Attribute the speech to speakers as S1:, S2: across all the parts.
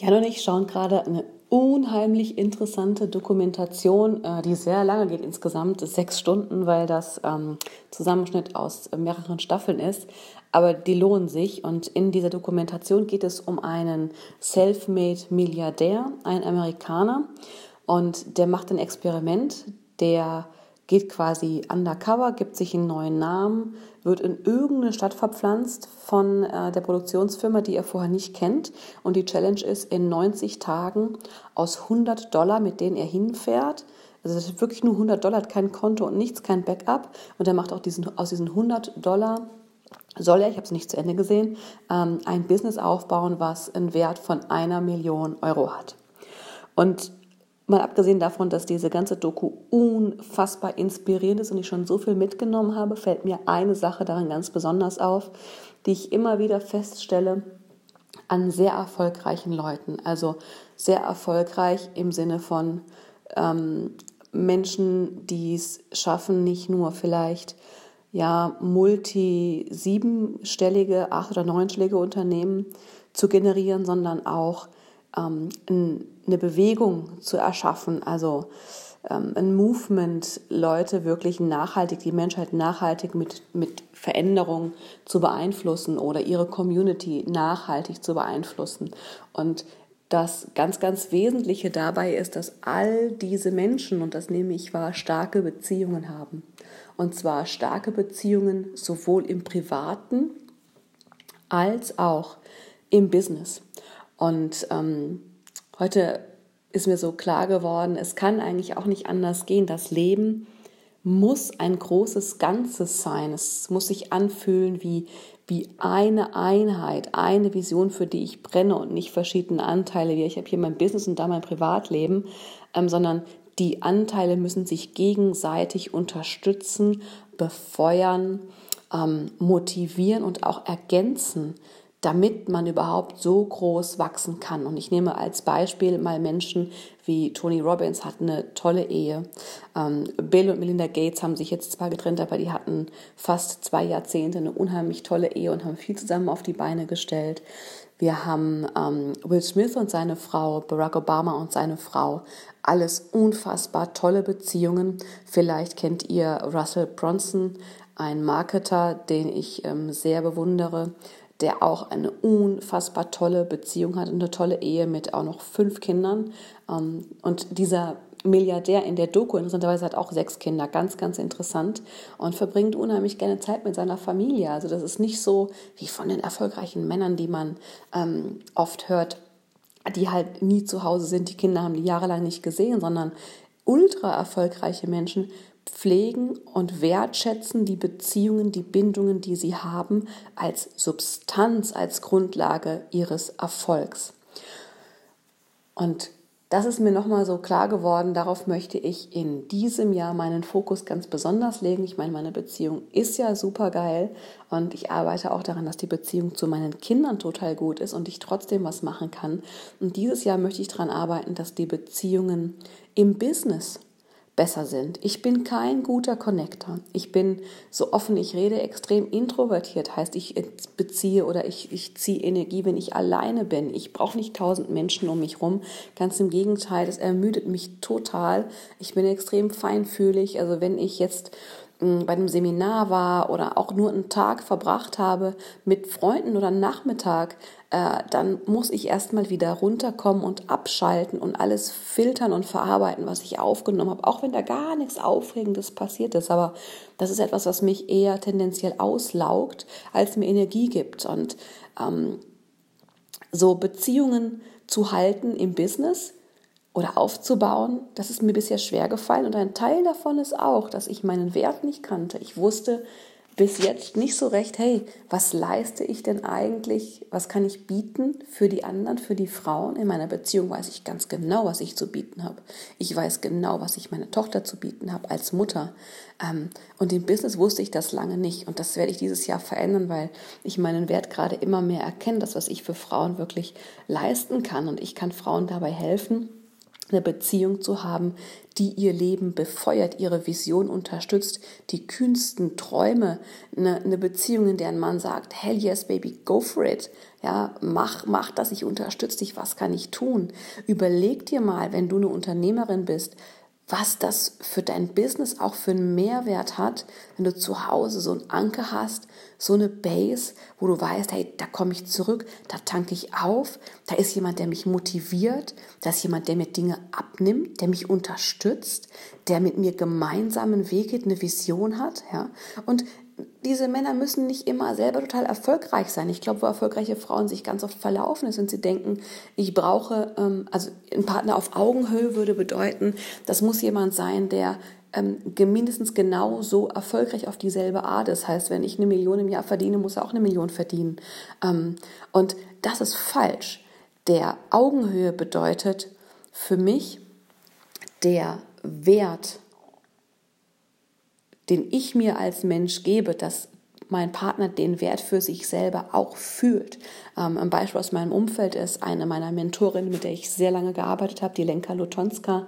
S1: Jan und ich schauen gerade eine unheimlich interessante Dokumentation, äh, die sehr lange geht, insgesamt sechs Stunden, weil das ähm, Zusammenschnitt aus mehreren Staffeln ist. Aber die lohnen sich. Und in dieser Dokumentation geht es um einen self-made Milliardär, einen Amerikaner. Und der macht ein Experiment, der geht quasi undercover, gibt sich einen neuen Namen, wird in irgendeine Stadt verpflanzt von äh, der Produktionsfirma, die er vorher nicht kennt. Und die Challenge ist, in 90 Tagen aus 100 Dollar, mit denen er hinfährt, also das ist wirklich nur 100 Dollar, hat kein Konto und nichts, kein Backup. Und er macht auch diesen, aus diesen 100 Dollar soll er, ich habe es nicht zu Ende gesehen, ähm, ein Business aufbauen, was einen Wert von einer Million Euro hat. Und Mal abgesehen davon, dass diese ganze Doku unfassbar inspirierend ist und ich schon so viel mitgenommen habe, fällt mir eine Sache daran ganz besonders auf, die ich immer wieder feststelle an sehr erfolgreichen Leuten. Also sehr erfolgreich im Sinne von ähm, Menschen, die es schaffen, nicht nur vielleicht ja multi siebenstellige, acht oder neunstellige Unternehmen zu generieren, sondern auch ähm, eine Bewegung zu erschaffen, also ähm, ein Movement, Leute wirklich nachhaltig, die Menschheit nachhaltig mit, mit Veränderung zu beeinflussen oder ihre Community nachhaltig zu beeinflussen. Und das ganz, ganz Wesentliche dabei ist, dass all diese Menschen, und das nehme ich wahr, starke Beziehungen haben. Und zwar starke Beziehungen sowohl im privaten als auch im Business. Und ähm, heute ist mir so klar geworden, es kann eigentlich auch nicht anders gehen. Das Leben muss ein großes Ganzes sein. Es muss sich anfühlen wie, wie eine Einheit, eine Vision, für die ich brenne und nicht verschiedene Anteile, wie ich habe hier mein Business und da mein Privatleben, ähm, sondern die Anteile müssen sich gegenseitig unterstützen, befeuern, ähm, motivieren und auch ergänzen damit man überhaupt so groß wachsen kann. Und ich nehme als Beispiel mal Menschen wie Tony Robbins hat eine tolle Ehe. Ähm, Bill und Melinda Gates haben sich jetzt zwar getrennt, aber die hatten fast zwei Jahrzehnte eine unheimlich tolle Ehe und haben viel zusammen auf die Beine gestellt. Wir haben ähm, Will Smith und seine Frau, Barack Obama und seine Frau. Alles unfassbar tolle Beziehungen. Vielleicht kennt ihr Russell Bronson, ein Marketer, den ich ähm, sehr bewundere der auch eine unfassbar tolle Beziehung hat, eine tolle Ehe mit auch noch fünf Kindern. Ähm, und dieser Milliardär in der Doku interessanterweise hat auch sechs Kinder, ganz, ganz interessant und verbringt unheimlich gerne Zeit mit seiner Familie. Also das ist nicht so wie von den erfolgreichen Männern, die man ähm, oft hört, die halt nie zu Hause sind, die Kinder haben die jahrelang nicht gesehen, sondern ultra erfolgreiche Menschen pflegen und wertschätzen die Beziehungen, die Bindungen, die sie haben, als Substanz, als Grundlage ihres Erfolgs. Und das ist mir nochmal so klar geworden. Darauf möchte ich in diesem Jahr meinen Fokus ganz besonders legen. Ich meine, meine Beziehung ist ja super geil und ich arbeite auch daran, dass die Beziehung zu meinen Kindern total gut ist und ich trotzdem was machen kann. Und dieses Jahr möchte ich daran arbeiten, dass die Beziehungen im Business besser sind. Ich bin kein guter Connector. Ich bin so offen, ich rede extrem introvertiert, heißt ich beziehe oder ich, ich ziehe Energie, wenn ich alleine bin. Ich brauche nicht tausend Menschen um mich rum. Ganz im Gegenteil, es ermüdet mich total. Ich bin extrem feinfühlig. Also wenn ich jetzt bei einem Seminar war oder auch nur einen Tag verbracht habe mit Freunden oder einen Nachmittag, äh, dann muss ich erstmal wieder runterkommen und abschalten und alles filtern und verarbeiten, was ich aufgenommen habe, auch wenn da gar nichts Aufregendes passiert ist. Aber das ist etwas, was mich eher tendenziell auslaugt, als mir Energie gibt. Und ähm, so Beziehungen zu halten im Business, oder aufzubauen, das ist mir bisher schwer gefallen. Und ein Teil davon ist auch, dass ich meinen Wert nicht kannte. Ich wusste bis jetzt nicht so recht, hey, was leiste ich denn eigentlich? Was kann ich bieten für die anderen, für die Frauen? In meiner Beziehung weiß ich ganz genau, was ich zu bieten habe. Ich weiß genau, was ich meiner Tochter zu bieten habe als Mutter. Ähm, und im Business wusste ich das lange nicht. Und das werde ich dieses Jahr verändern, weil ich meinen Wert gerade immer mehr erkenne, das, was ich für Frauen wirklich leisten kann. Und ich kann Frauen dabei helfen, eine Beziehung zu haben, die ihr Leben befeuert, ihre Vision unterstützt, die kühnsten Träume, eine, eine Beziehung, in der ein Mann sagt, hell yes, baby, go for it. Ja, mach, mach das, ich unterstütze dich, was kann ich tun? Überleg dir mal, wenn du eine Unternehmerin bist, was das für dein Business auch für einen Mehrwert hat, wenn du zu Hause so einen Anker hast, so eine Base, wo du weißt, hey, da komme ich zurück, da tanke ich auf, da ist jemand, der mich motiviert, da ist jemand, der mir Dinge abnimmt, der mich unterstützt, der mit mir gemeinsam einen Weg geht, eine Vision hat, ja. Und diese Männer müssen nicht immer selber total erfolgreich sein. Ich glaube, wo erfolgreiche Frauen sich ganz oft verlaufen ist und sie denken, ich brauche, ähm, also ein Partner auf Augenhöhe würde bedeuten, das muss jemand sein, der ähm, mindestens genauso erfolgreich auf dieselbe Art ist. Das heißt, wenn ich eine Million im Jahr verdiene, muss er auch eine Million verdienen. Ähm, und das ist falsch. Der Augenhöhe bedeutet für mich der Wert den ich mir als Mensch gebe, dass mein Partner den Wert für sich selber auch fühlt. Ähm, ein Beispiel aus meinem Umfeld ist eine meiner Mentorinnen, mit der ich sehr lange gearbeitet habe, die Lenka Lutonska.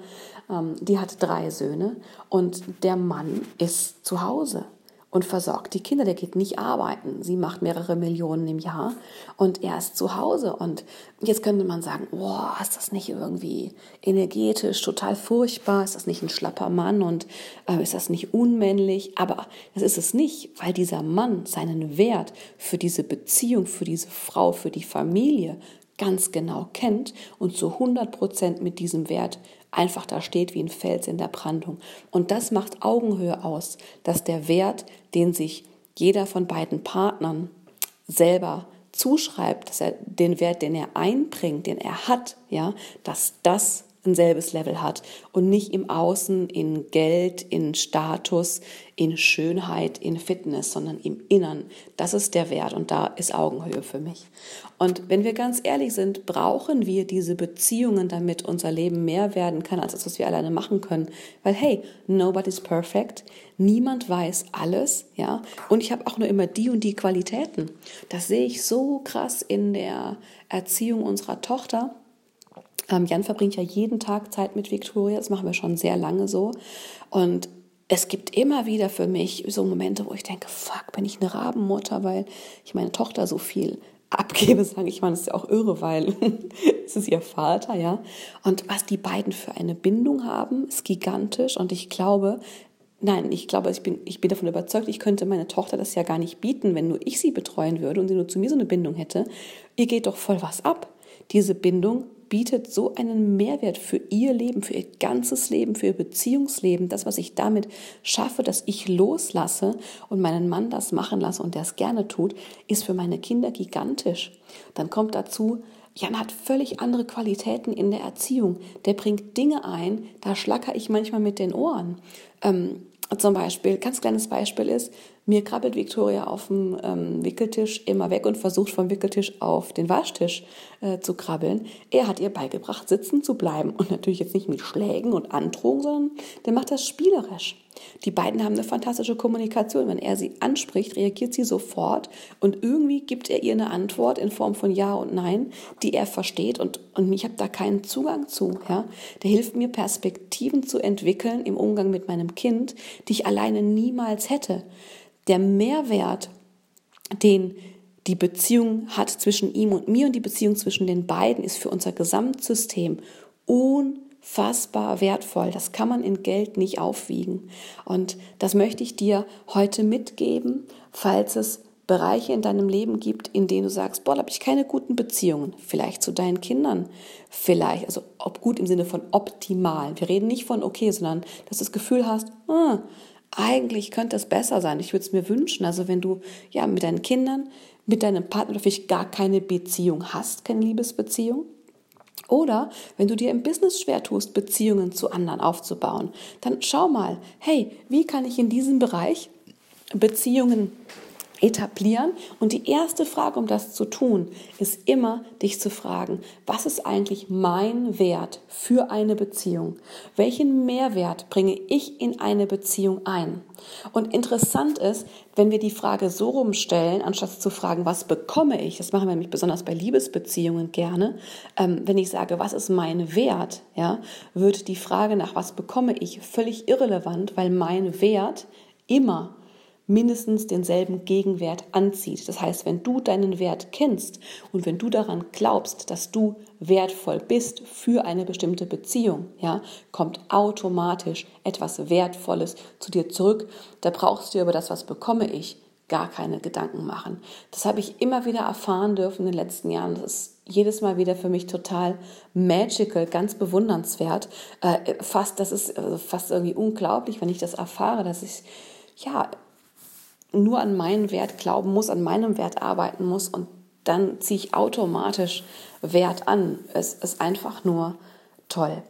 S1: Ähm, die hat drei Söhne und der Mann ist zu Hause und versorgt die Kinder. Der geht nicht arbeiten. Sie macht mehrere Millionen im Jahr und er ist zu Hause. Und jetzt könnte man sagen, boah, ist das nicht irgendwie energetisch total furchtbar? Ist das nicht ein schlapper Mann und äh, ist das nicht unmännlich? Aber das ist es nicht, weil dieser Mann seinen Wert für diese Beziehung, für diese Frau, für die Familie ganz genau kennt und zu 100 Prozent mit diesem Wert einfach da steht wie ein Fels in der Brandung. Und das macht Augenhöhe aus, dass der Wert, den sich jeder von beiden Partnern selber zuschreibt, dass er den Wert, den er einbringt, den er hat, ja, dass das ein selbes Level hat und nicht im Außen in Geld, in Status, in Schönheit, in Fitness, sondern im Innern. Das ist der Wert und da ist Augenhöhe für mich. Und wenn wir ganz ehrlich sind, brauchen wir diese Beziehungen, damit unser Leben mehr werden kann als das, was wir alleine machen können. Weil hey, nobody's perfect. Niemand weiß alles, ja. Und ich habe auch nur immer die und die Qualitäten. Das sehe ich so krass in der Erziehung unserer Tochter ähm, Jan verbringt ja jeden Tag Zeit mit Victoria, das machen wir schon sehr lange so. Und es gibt immer wieder für mich so Momente, wo ich denke, fuck, bin ich eine Rabenmutter, weil ich meine Tochter so viel abgebe, sage ich mal, das ist ja auch irre, weil es ist ihr Vater, ja. Und was die beiden für eine Bindung haben, ist gigantisch und ich glaube, Nein, ich glaube, ich bin, ich bin davon überzeugt, ich könnte meine Tochter das ja gar nicht bieten, wenn nur ich sie betreuen würde und sie nur zu mir so eine Bindung hätte. Ihr geht doch voll was ab. Diese Bindung bietet so einen Mehrwert für ihr Leben, für ihr ganzes Leben, für ihr Beziehungsleben. Das, was ich damit schaffe, dass ich loslasse und meinen Mann das machen lasse und der es gerne tut, ist für meine Kinder gigantisch. Dann kommt dazu, Jan hat völlig andere Qualitäten in der Erziehung. Der bringt Dinge ein, da schlacker ich manchmal mit den Ohren. Ähm, zum Beispiel, ganz kleines Beispiel ist, mir krabbelt Victoria auf dem ähm, Wickeltisch immer weg und versucht vom Wickeltisch auf den Waschtisch äh, zu krabbeln. Er hat ihr beigebracht, sitzen zu bleiben und natürlich jetzt nicht mit Schlägen und Androhungen, sondern der macht das spielerisch. Die beiden haben eine fantastische Kommunikation. Wenn er sie anspricht, reagiert sie sofort und irgendwie gibt er ihr eine Antwort in Form von Ja und Nein, die er versteht und, und ich habe da keinen Zugang zu. Ja? Der hilft mir, Perspektiven zu entwickeln im Umgang mit meinem Kind, die ich alleine niemals hätte der Mehrwert, den die Beziehung hat zwischen ihm und mir und die Beziehung zwischen den beiden ist für unser Gesamtsystem unfassbar wertvoll. Das kann man in Geld nicht aufwiegen. Und das möchte ich dir heute mitgeben, falls es Bereiche in deinem Leben gibt, in denen du sagst, boah, da habe ich keine guten Beziehungen, vielleicht zu deinen Kindern, vielleicht, also ob gut im Sinne von optimal. Wir reden nicht von okay, sondern dass du das Gefühl hast, ah, eigentlich könnte es besser sein. Ich würde es mir wünschen. Also wenn du ja mit deinen Kindern, mit deinem Partner vielleicht gar keine Beziehung hast, keine Liebesbeziehung, oder wenn du dir im Business schwer tust, Beziehungen zu anderen aufzubauen, dann schau mal, hey, wie kann ich in diesem Bereich Beziehungen etablieren. Und die erste Frage, um das zu tun, ist immer, dich zu fragen, was ist eigentlich mein Wert für eine Beziehung? Welchen Mehrwert bringe ich in eine Beziehung ein? Und interessant ist, wenn wir die Frage so rumstellen, anstatt zu fragen, was bekomme ich, das machen wir nämlich besonders bei Liebesbeziehungen gerne, ähm, wenn ich sage, was ist mein Wert, ja, wird die Frage nach was bekomme ich völlig irrelevant, weil mein Wert immer mindestens denselben Gegenwert anzieht. Das heißt, wenn du deinen Wert kennst und wenn du daran glaubst, dass du wertvoll bist für eine bestimmte Beziehung, ja, kommt automatisch etwas Wertvolles zu dir zurück. Da brauchst du über das, was bekomme ich, gar keine Gedanken machen. Das habe ich immer wieder erfahren dürfen in den letzten Jahren. Das ist jedes Mal wieder für mich total magical, ganz bewundernswert. Äh, fast, das ist also fast irgendwie unglaublich, wenn ich das erfahre, dass ich ja nur an meinen Wert glauben muss, an meinem Wert arbeiten muss und dann ziehe ich automatisch Wert an. Es ist einfach nur toll.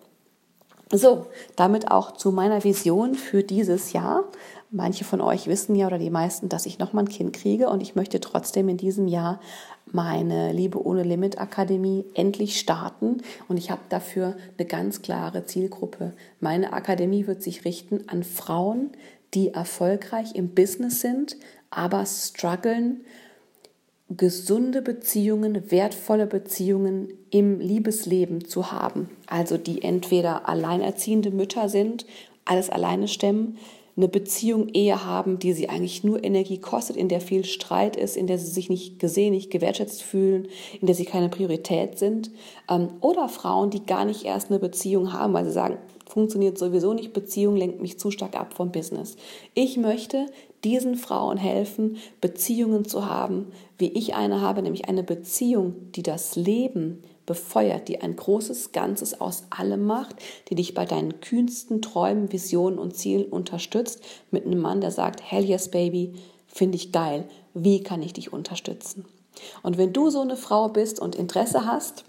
S1: So, damit auch zu meiner Vision für dieses Jahr. Manche von euch wissen ja oder die meisten, dass ich noch mal ein Kind kriege und ich möchte trotzdem in diesem Jahr meine Liebe ohne Limit Akademie endlich starten und ich habe dafür eine ganz klare Zielgruppe. Meine Akademie wird sich richten an Frauen, die erfolgreich im Business sind, aber strugglen gesunde Beziehungen, wertvolle Beziehungen im Liebesleben zu haben. Also die entweder alleinerziehende Mütter sind, alles alleine stemmen, eine Beziehung, Ehe haben, die sie eigentlich nur Energie kostet, in der viel Streit ist, in der sie sich nicht gesehen, nicht gewertschätzt fühlen, in der sie keine Priorität sind. Ähm, oder Frauen, die gar nicht erst eine Beziehung haben, weil sie sagen, funktioniert sowieso nicht, Beziehung lenkt mich zu stark ab vom Business. Ich möchte diesen Frauen helfen, Beziehungen zu haben, wie ich eine habe, nämlich eine Beziehung, die das Leben befeuert, die ein großes Ganzes aus allem macht, die dich bei deinen kühnsten Träumen, Visionen und Zielen unterstützt, mit einem Mann, der sagt, hell yes, baby, finde ich geil, wie kann ich dich unterstützen? Und wenn du so eine Frau bist und Interesse hast,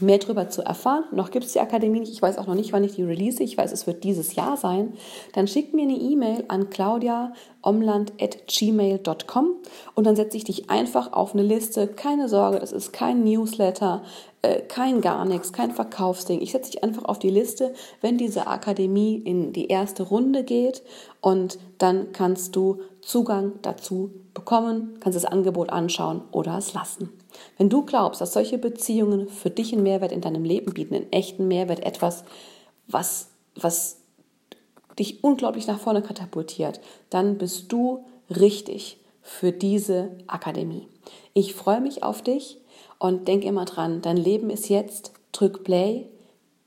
S1: mehr darüber zu erfahren. Noch gibt es die Akademie nicht. Ich weiß auch noch nicht, wann ich die release. Ich weiß, es wird dieses Jahr sein. Dann schickt mir eine E-Mail an claudiaomland.gmail.com und dann setze ich dich einfach auf eine Liste. Keine Sorge, das ist kein Newsletter, äh, kein gar nichts, kein Verkaufsding. Ich setze dich einfach auf die Liste, wenn diese Akademie in die erste Runde geht und dann kannst du Zugang dazu bekommen, kannst das Angebot anschauen oder es lassen. Wenn du glaubst, dass solche Beziehungen für dich einen Mehrwert in deinem Leben bieten, einen echten Mehrwert, etwas, was, was dich unglaublich nach vorne katapultiert, dann bist du richtig für diese Akademie. Ich freue mich auf dich und denk immer dran, dein Leben ist jetzt, drück Play,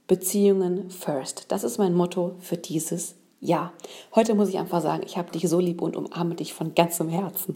S1: Beziehungen first. Das ist mein Motto für dieses Jahr. Heute muss ich einfach sagen, ich habe dich so lieb und umarme dich von ganzem Herzen.